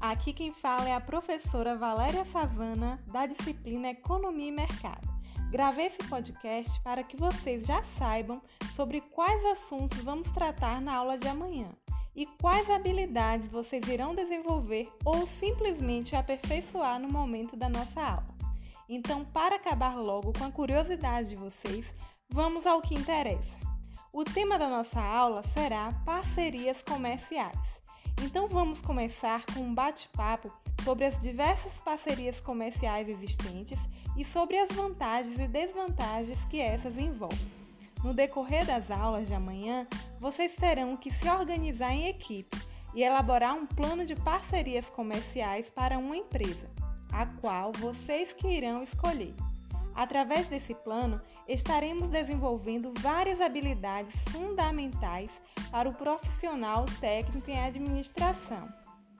Aqui quem fala é a professora Valéria Savana, da disciplina Economia e Mercado. Gravei esse podcast para que vocês já saibam sobre quais assuntos vamos tratar na aula de amanhã e quais habilidades vocês irão desenvolver ou simplesmente aperfeiçoar no momento da nossa aula. Então, para acabar logo com a curiosidade de vocês, vamos ao que interessa. O tema da nossa aula será parcerias comerciais. Então vamos começar com um bate-papo sobre as diversas parcerias comerciais existentes e sobre as vantagens e desvantagens que essas envolvem. No decorrer das aulas de amanhã, vocês terão que se organizar em equipe e elaborar um plano de parcerias comerciais para uma empresa, a qual vocês que irão escolher. Através desse plano, estaremos desenvolvendo várias habilidades fundamentais para o profissional técnico em administração,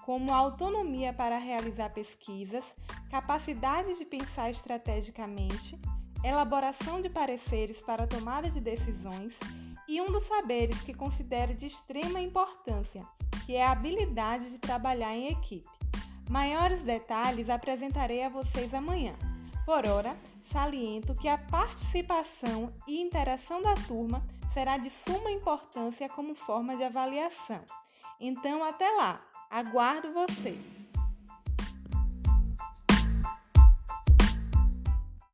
como autonomia para realizar pesquisas, capacidade de pensar estrategicamente, elaboração de pareceres para tomada de decisões e um dos saberes que considero de extrema importância, que é a habilidade de trabalhar em equipe. Maiores detalhes apresentarei a vocês amanhã. Por ora, saliento que a participação e interação da turma será de suma importância como forma de avaliação. Então, até lá, aguardo vocês!